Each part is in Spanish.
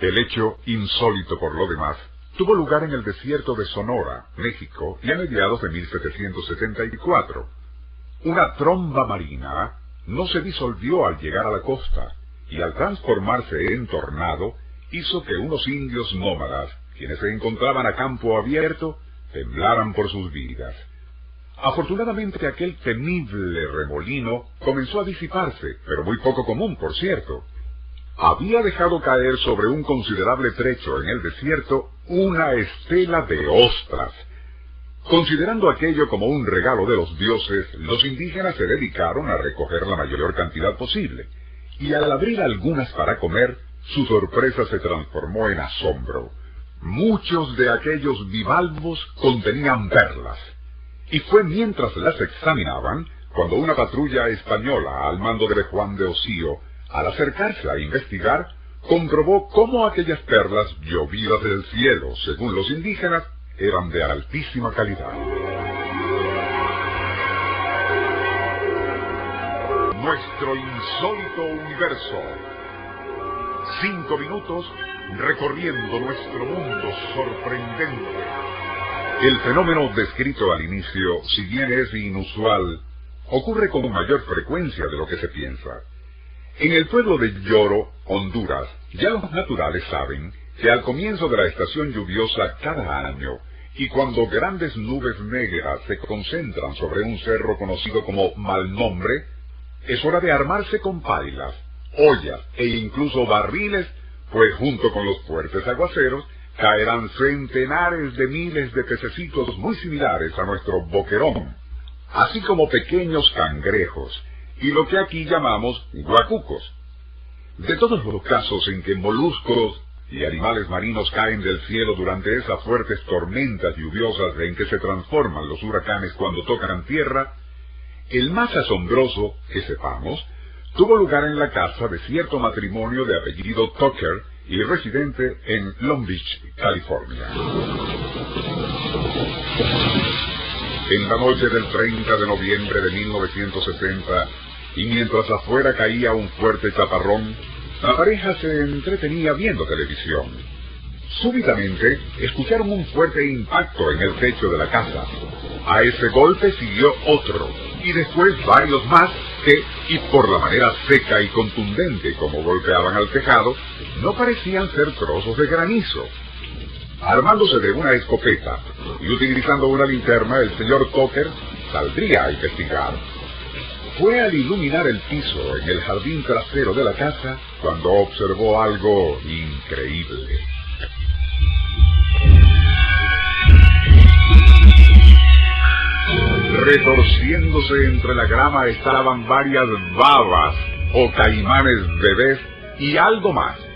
El hecho, insólito por lo demás, tuvo lugar en el desierto de Sonora, México, y a mediados de 1774. Una tromba marina no se disolvió al llegar a la costa, y al transformarse en tornado, hizo que unos indios nómadas, quienes se encontraban a campo abierto, temblaran por sus vidas. Afortunadamente aquel temible remolino comenzó a disiparse, pero muy poco común, por cierto, había dejado caer sobre un considerable trecho en el desierto una estela de ostras. Considerando aquello como un regalo de los dioses, los indígenas se dedicaron a recoger la mayor cantidad posible, y al abrir algunas para comer, su sorpresa se transformó en asombro. Muchos de aquellos bivalvos contenían perlas, y fue mientras las examinaban cuando una patrulla española al mando de Juan de Osío al acercarse a investigar, comprobó cómo aquellas perlas llovidas del cielo, según los indígenas, eran de altísima calidad. Nuestro insólito universo. Cinco minutos recorriendo nuestro mundo sorprendente. El fenómeno descrito al inicio, si bien es inusual, ocurre con mayor frecuencia de lo que se piensa. En el pueblo de Lloro, Honduras, ya los naturales saben que al comienzo de la estación lluviosa cada año, y cuando grandes nubes negras se concentran sobre un cerro conocido como Malnombre, es hora de armarse con pailas, ollas e incluso barriles, pues junto con los fuertes aguaceros caerán centenares de miles de pececitos muy similares a nuestro boquerón, así como pequeños cangrejos, y lo que aquí llamamos guacucos. De todos los casos en que moluscos y animales marinos caen del cielo durante esas fuertes tormentas lluviosas en que se transforman los huracanes cuando tocan tierra, el más asombroso, que sepamos, tuvo lugar en la casa de cierto matrimonio de apellido Tucker y residente en Long Beach, California. En la noche del 30 de noviembre de 1960, y mientras afuera caía un fuerte chaparrón, la pareja se entretenía viendo televisión. Súbitamente escucharon un fuerte impacto en el techo de la casa. A ese golpe siguió otro, y después varios más que, y por la manera seca y contundente como golpeaban al tejado, no parecían ser trozos de granizo. Armándose de una escopeta y utilizando una linterna, el señor Tucker saldría a investigar fue al iluminar el piso en el jardín trasero de la casa cuando observó algo increíble. Retorciéndose entre la grama estaban varias babas o caimanes bebés y algo más.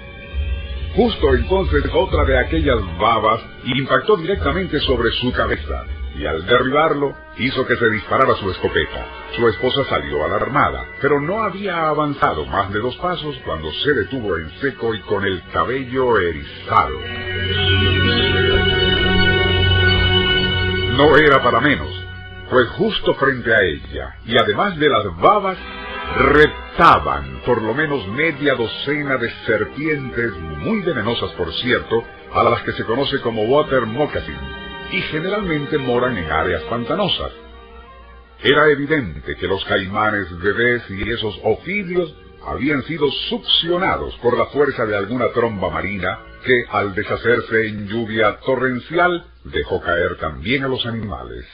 Justo entonces otra de aquellas babas impactó directamente sobre su cabeza y al derribarlo hizo que se disparara su escopeta. Su esposa salió alarmada, pero no había avanzado más de dos pasos cuando se detuvo en seco y con el cabello erizado. No era para menos, pues justo frente a ella, y además de las babas, reptaban por lo menos media docena de serpientes, muy venenosas por cierto, a las que se conoce como water moccasin, y generalmente moran en áreas pantanosas. Era evidente que los caimanes bebés y esos ofidios habían sido succionados por la fuerza de alguna tromba marina que, al deshacerse en lluvia torrencial, dejó caer también a los animales.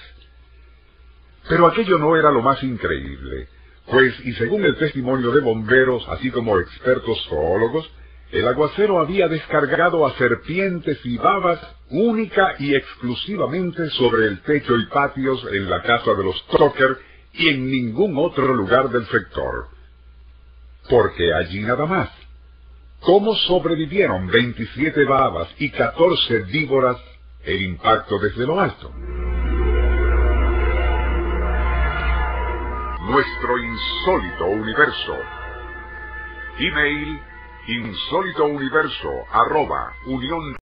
Pero aquello no era lo más increíble, pues, y según el testimonio de bomberos, así como expertos zoólogos, el aguacero había descargado a serpientes y babas única y exclusivamente sobre el techo y patios en la casa de los Tucker y en ningún otro lugar del sector. Porque allí nada más. ¿Cómo sobrevivieron 27 babas y 14 víboras el impacto desde lo alto? Nuestro insólito universo. Email insólitouniverso arroba unión